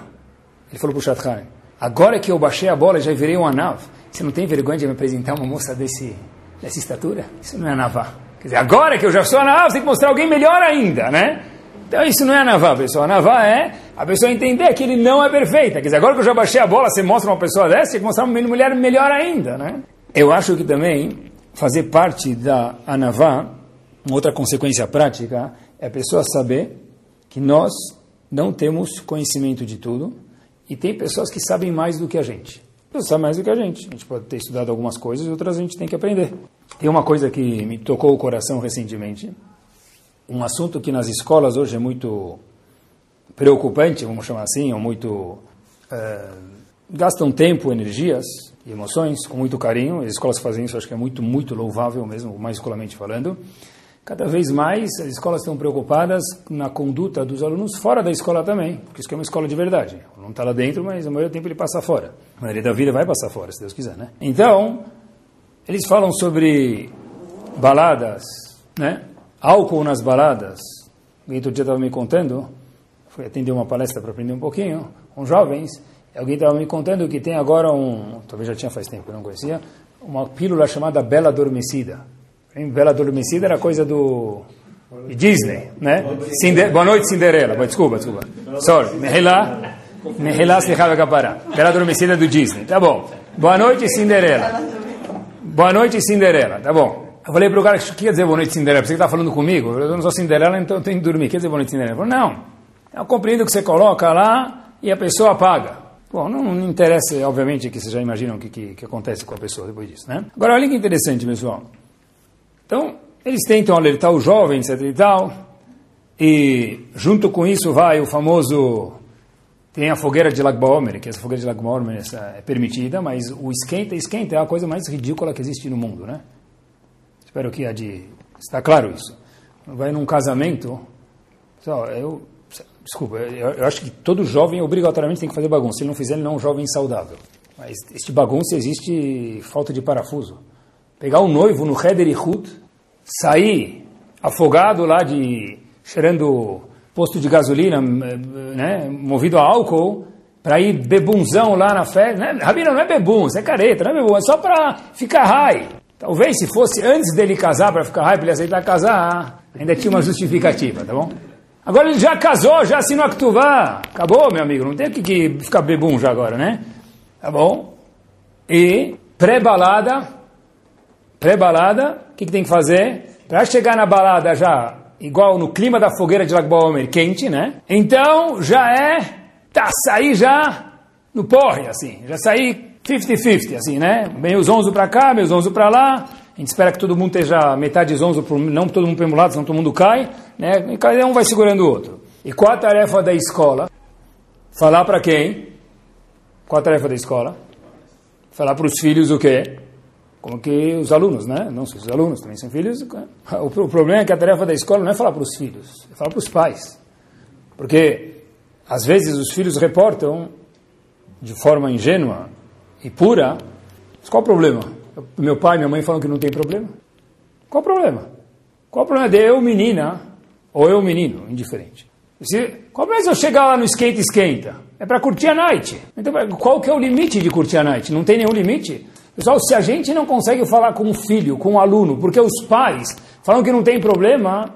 Ele falou para o Shadchan, agora que eu baixei a bola já virei um anav, você não tem vergonha de me apresentar uma moça desse, dessa estatura? Isso não é anavá. Quer dizer, agora que eu já sou anav, você tem que mostrar alguém melhor ainda, né? Então isso não é anavá, pessoal. Anavá é a pessoa entender que ele não é perfeita. Quer dizer, agora que eu já baixei a bola, você mostra uma pessoa dessa, que mostrar uma mulher melhor ainda, né? Eu acho que também fazer parte da anavá, uma outra consequência prática, é a pessoa saber que nós não temos conhecimento de tudo e tem pessoas que sabem mais do que a gente. Pessoas sabem mais do que a gente. A gente pode ter estudado algumas coisas e outras a gente tem que aprender. Tem uma coisa que me tocou o coração recentemente. Um assunto que nas escolas hoje é muito preocupante, vamos chamar assim, ou muito. É, gastam tempo, energias e emoções com muito carinho. As escolas fazem isso, acho que é muito, muito louvável mesmo, mais escolamente falando. Cada vez mais as escolas estão preocupadas na conduta dos alunos fora da escola também, porque isso é uma escola de verdade. Não está lá dentro, mas a maioria do tempo ele passa fora. A maioria da vida vai passar fora, se Deus quiser, né? Então, eles falam sobre baladas, né? Álcool nas baladas. Alguém outro dia estava me contando, fui atender uma palestra para aprender um pouquinho, com jovens, alguém estava me contando que tem agora um, talvez já tinha faz tempo, eu não conhecia, uma pílula chamada Bela Adormecida Hein? Bela Adormecida era coisa do Disney, né? Cinder... Boa noite, Cinderela. Desculpa, desculpa. Sorry. Mehilá, Mehilá Slichava Capará. Bela Adormecida do Disney. Tá bom. Boa noite, Cinderela. Boa noite, Cinderela. Tá bom. Eu falei para o cara, o que quer dizer boa noite, Cinderela? Você está falando comigo? Eu não sou Cinderela, então eu tenho que dormir. Quer dizer boa noite, Cinderela? Ele falou, não. Eu compreendo que você coloca lá e a pessoa apaga. Bom, não, não interessa, obviamente, que vocês já imaginam o que, que, que acontece com a pessoa depois disso, né? Agora, olha que interessante, pessoal. Então, eles tentam alertar o jovem, etc e tal, e junto com isso vai o famoso, tem a fogueira de Lag Baomer, que essa fogueira de Lag Baomer é permitida, mas o esquenta, esquenta é a coisa mais ridícula que existe no mundo, né? Espero que a de, está claro isso. Vai num casamento, só, eu, desculpa, eu, eu acho que todo jovem obrigatoriamente tem que fazer bagunça, se ele não fizer, ele não é um jovem saudável. Mas este bagunça existe falta de parafuso pegar um noivo no Heder Ihud, sair afogado lá de cheirando posto de gasolina, né, movido a álcool, para ir bebunzão lá na festa. Né? Rabino, não é bebum, isso é careta, não é bebum, é só para ficar high. Talvez se fosse antes dele casar, para ficar high, para ele aceitar casar, ainda tinha uma justificativa, tá bom? Agora ele já casou, já assinou a Ktuvá. Acabou, meu amigo, não tem que, que ficar bebum já agora, né? Tá bom? E pré-balada, pré-balada, o que, que, tem que fazer? Para chegar na balada já, igual no clima da fogueira de Lag Baomer, quente, né? Então, já é, tá, sair já no porre, assim, já sair 50-50, assim, né? Meio zonzo para cá, meio zonzo para lá, a gente espera que todo mundo esteja metade zonzo, não todo mundo para um lado, senão todo mundo cai, né? E cada um vai segurando o outro. E qual a tarefa da escola? Falar para quem? Qual a tarefa da escola? Falar para os filhos o quê? como que os alunos, né? Não só os alunos, também são filhos. <laughs> O, problema é que a tarefa da escola não é falar para os filhos, é falar para os pais. Porque, às vezes, os filhos reportam de forma ingênua e pura, mas qual o problema? Meu pai e minha mãe falam que não tem problema. Qual o problema? Qual o problema de eu, menina, ou eu, menino, indiferente? Se, qual o problema se eu chegar lá no skate esquenta? É para curtir a night. Então, qual que é o limite de curtir a night? Não tem nenhum limite. Pessoal, se a gente não consegue falar com o filho, com o aluno, porque os pais falam que não tem problema,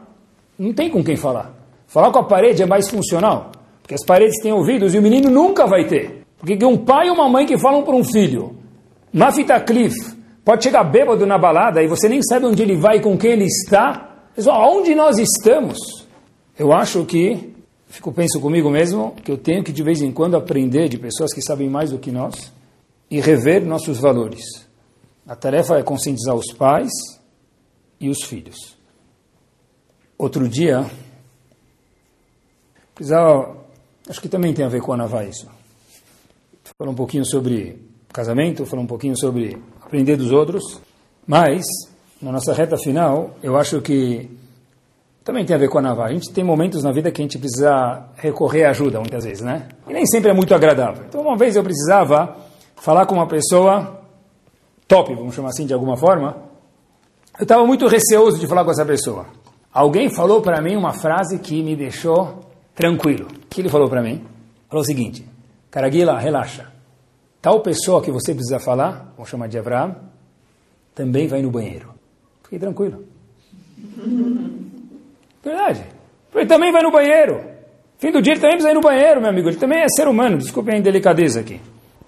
não tem com quem falar. Falar com a parede é mais funcional, porque as paredes têm ouvidos e o menino nunca vai ter. Porque um pai e uma mãe que falam para um filho, na fita cliff, pode chegar bêbado na balada e você nem sabe onde ele vai e com quem ele está. Pessoal, onde nós estamos? Eu acho que, fico penso comigo mesmo, que eu tenho que de vez em quando aprender de pessoas que sabem mais do que nós e rever nossos valores. A tarefa é conscientizar os pais e os filhos. Outro dia, precisava Acho que também tem a ver com a Navá isso. Falou um pouquinho sobre casamento, falou um pouquinho sobre aprender dos outros, mas na nossa reta final, eu acho que também tem a ver com a Navá. A gente tem momentos na vida que a gente precisa recorrer à ajuda, muitas vezes, né? E nem sempre é muito agradável. Então, uma vez eu precisava falar com uma pessoa top, vamos chamar assim de alguma forma. Eu estava muito receoso de falar com essa pessoa. Alguém falou para mim uma frase que me deixou tranquilo. O que ele falou para mim? Falou o seguinte: Caraguila, relaxa. Tal pessoa que você precisa falar, vamos chamar de Abraham, também vai no banheiro. Fiquei tranquilo. <laughs> Verdade. Ele também vai no banheiro. Fim do dia ele também precisa ir no banheiro, meu amigo. Ele também é ser humano. Desculpem a indelicadeza aqui.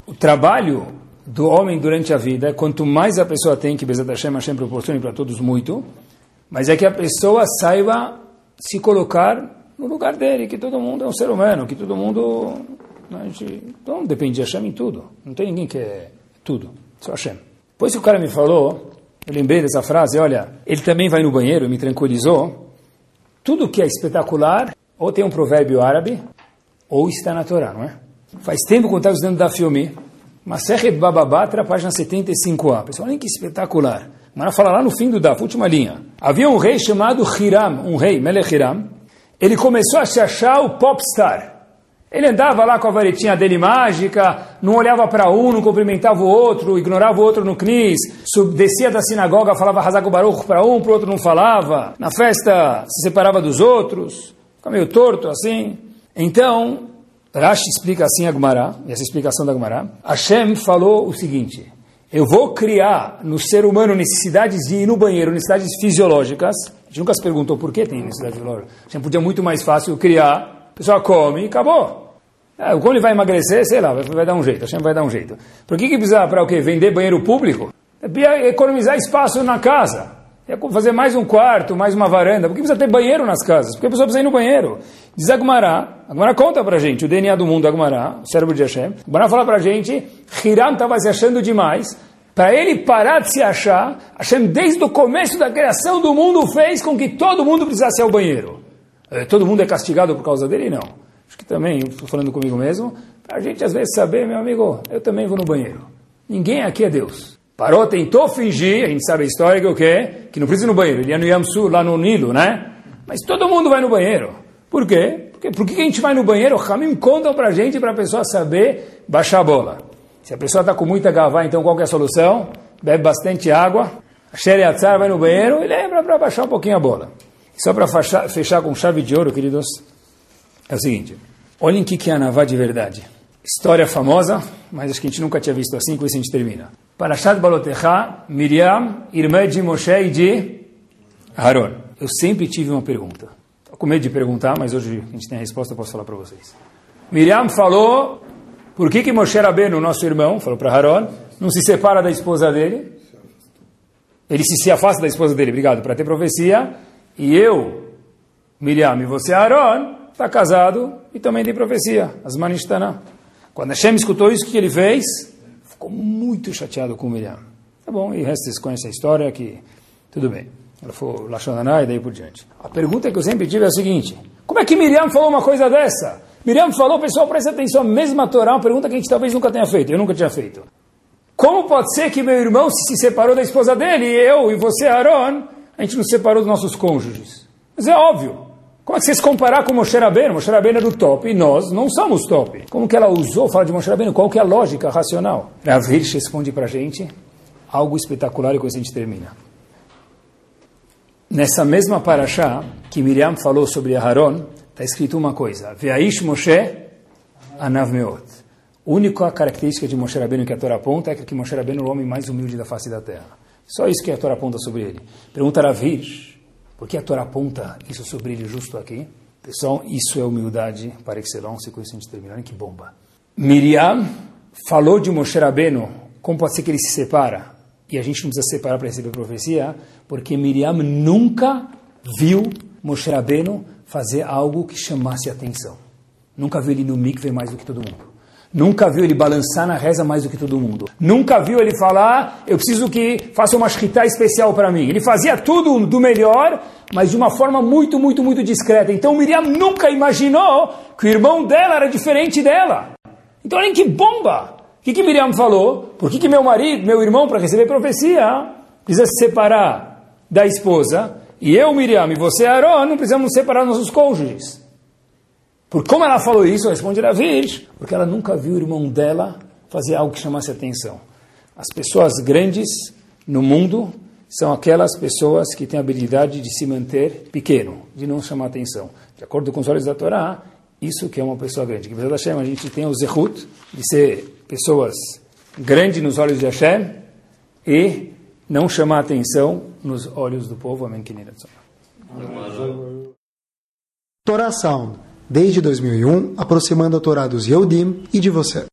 O trabalho do homem durante a vida, quanto mais a pessoa tem, que Bezat Hashem, Hashem proporcione para todos muito, mas é que a pessoa saiba se colocar no lugar dele, que todo mundo é um ser humano, que todo mundo... Gente, então depende de Hashem em tudo. Não tem ninguém que é tudo, só Hashem. Depois que o cara me falou, eu lembrei dessa frase, olha, ele também vai no banheiro, me tranquilizou. Tudo que é espetacular, ou tem um provérbio árabe, ou está na Torá, não é? Faz tempo que eu estava estudando da filme, Masechet Bababatra, página 75a. Pessoal, olha que espetacular. Mas fala lá no fim do DAF, última linha. Havia um rei chamado Hiram, um rei, Melech Hiram. Ele começou a se achar o popstar. Ele andava lá com a varetinha dele mágica, não olhava para um, não cumprimentava o outro, ignorava o outro no knis, descia da sinagoga, falava Hazak Baruch para um, para o outro não falava. Na festa se separava dos outros, ficava meio torto assim. Então, Rashi explica assim a Gemara, essa explicação da Gemara. Hashem falou o seguinte: eu vou criar no ser humano necessidades de ir no banheiro, necessidades fisiológicas. A gente nunca se perguntou por que tem necessidade fisiológica. A gente podia muito mais fácil criar, a pessoa come e acabou. É, como ele vai emagrecer, sei lá, vai, vai dar um jeito, Hashem vai dar um jeito. Por que, que precisa para o quê? Vender banheiro público? É economizar espaço na casa. É fazer mais um quarto, mais uma varanda. Por que precisa ter banheiro nas casas? Porque a pessoa precisa ir no banheiro. Diz Agmará, Agmará conta pra gente, o DNA do mundo, Agmará, o cérebro de Hashem. Agmará fala pra gente, Hiram estava se achando demais. Para ele parar de se achar, Hashem, desde o começo da criação do mundo, fez com que todo mundo precisasse ir ao banheiro. É, todo mundo é castigado por causa dele? Não. Acho que também, estou falando comigo mesmo, para a gente às vezes saber, meu amigo, eu também vou no banheiro. Ninguém aqui é Deus. Parou, tentou fingir, a gente sabe a história que o quê? Que não precisa ir no banheiro, ele ia no Yamsu, lá no Nilo, né? Mas todo mundo vai no banheiro. Por quê? Porque, por que a gente vai no banheiro? O Ramim conta para a gente, para a pessoa saber baixar a bola. Se a pessoa está com muita gavá, então qual é a solução? Bebe bastante água, a Atzar vai no banheiro e lembra para baixar um pouquinho a bola. Só para fechar com chave de ouro, queridos, é o seguinte. Olhem o que é a Navá de verdade. História famosa, mas acho que a gente nunca tinha visto assim, com isso a gente termina. Parashat Balotecha, Miriam, irmã de Moshe e de Aaron. Eu sempre tive uma pergunta. Estou com medo de perguntar, mas hoje a gente tem a resposta, eu posso falar para vocês. Miriam falou, por que que Moshe Rabbeinu, nosso irmão, falou para Aaron, não se separa da esposa dele? Ele se, se afasta da esposa dele, obrigado, para ter profecia. E eu, Miriam, e você, Aaron, está casado e também tem profecia, as Manishtanah. Quando Hashem escutou isso, o que ele fez? ficou muito chateado com Miriam. Tá bom, e o resto vocês conhecem a história, que tudo bem. Ela foi Lashananá e daí por diante. A pergunta que eu sempre tive é a seguinte, como é que Miriam falou uma coisa dessa? Miriam falou, pessoal, presta atenção, a mesma Torá, uma pergunta que a gente talvez nunca tenha feito, eu nunca tinha feito. Como pode ser que meu irmão se separou da esposa dele, e eu e você, Aaron, a gente nos separou dos nossos cônjuges? Mas é óbvio. Como é que vocês comparar com Moshe Rabbeinu? Moshe Rabbeinu é do top e nós não somos top. Como que ela usou falar de Moshe Rabbeinu? Qual que é a lógica racional? Rav Hirsch responde para a gente algo espetacular e com isso a gente termina. Nessa mesma paraxá que Miriam falou sobre Aharon, está escrito uma coisa. Veaish Moshe anav meot. A única característica de Moshe Rabbeinu que a Torá aponta é que Moshe Rabbeinu é o homem mais humilde da face da terra. Só isso que a Torá aponta sobre ele. Pergunta Rav Hirsch, por que a Torá aponta isso sobre ele justo aqui? Pessoal, isso é humildade para excellence, com isso a gente termina. que bomba. Miriam falou de Moshe Rabbeinu, como pode ser que ele se separa? E a gente não precisa separar para receber profecia, porque Miriam nunca viu Moshe Rabbeinu fazer algo que chamasse atenção. Nunca viu ele no mikve mais do que todo mundo. Nunca viu ele balançar na reza mais do que todo mundo. Nunca viu ele falar, eu preciso que faça uma shkita especial para mim. Ele fazia tudo do melhor, mas de uma forma muito, muito, muito discreta. Então Miriam nunca imaginou que o irmão dela era diferente dela. Então olha que bomba! O que, que Miriam falou? Por que, que meu marido, meu irmão, para receber profecia, precisa se separar da esposa? E eu, Miriam, e você, Aaron, não precisamos separar nossos cônjuges. Por como ela falou isso, responde David, porque ela nunca viu o irmão dela fazer algo que chamasse atenção. As pessoas grandes no mundo são aquelas pessoas que têm a habilidade de se manter pequeno, de não chamar atenção. De acordo com os olhos da Torá, isso que é uma pessoa grande. Que Hashem, a gente tem o zehut de ser pessoas grandes nos olhos de Hashem e não chamar atenção nos olhos do povo. Amém. Torá Sound, desde 2001, aproximando a Torá dos e de você.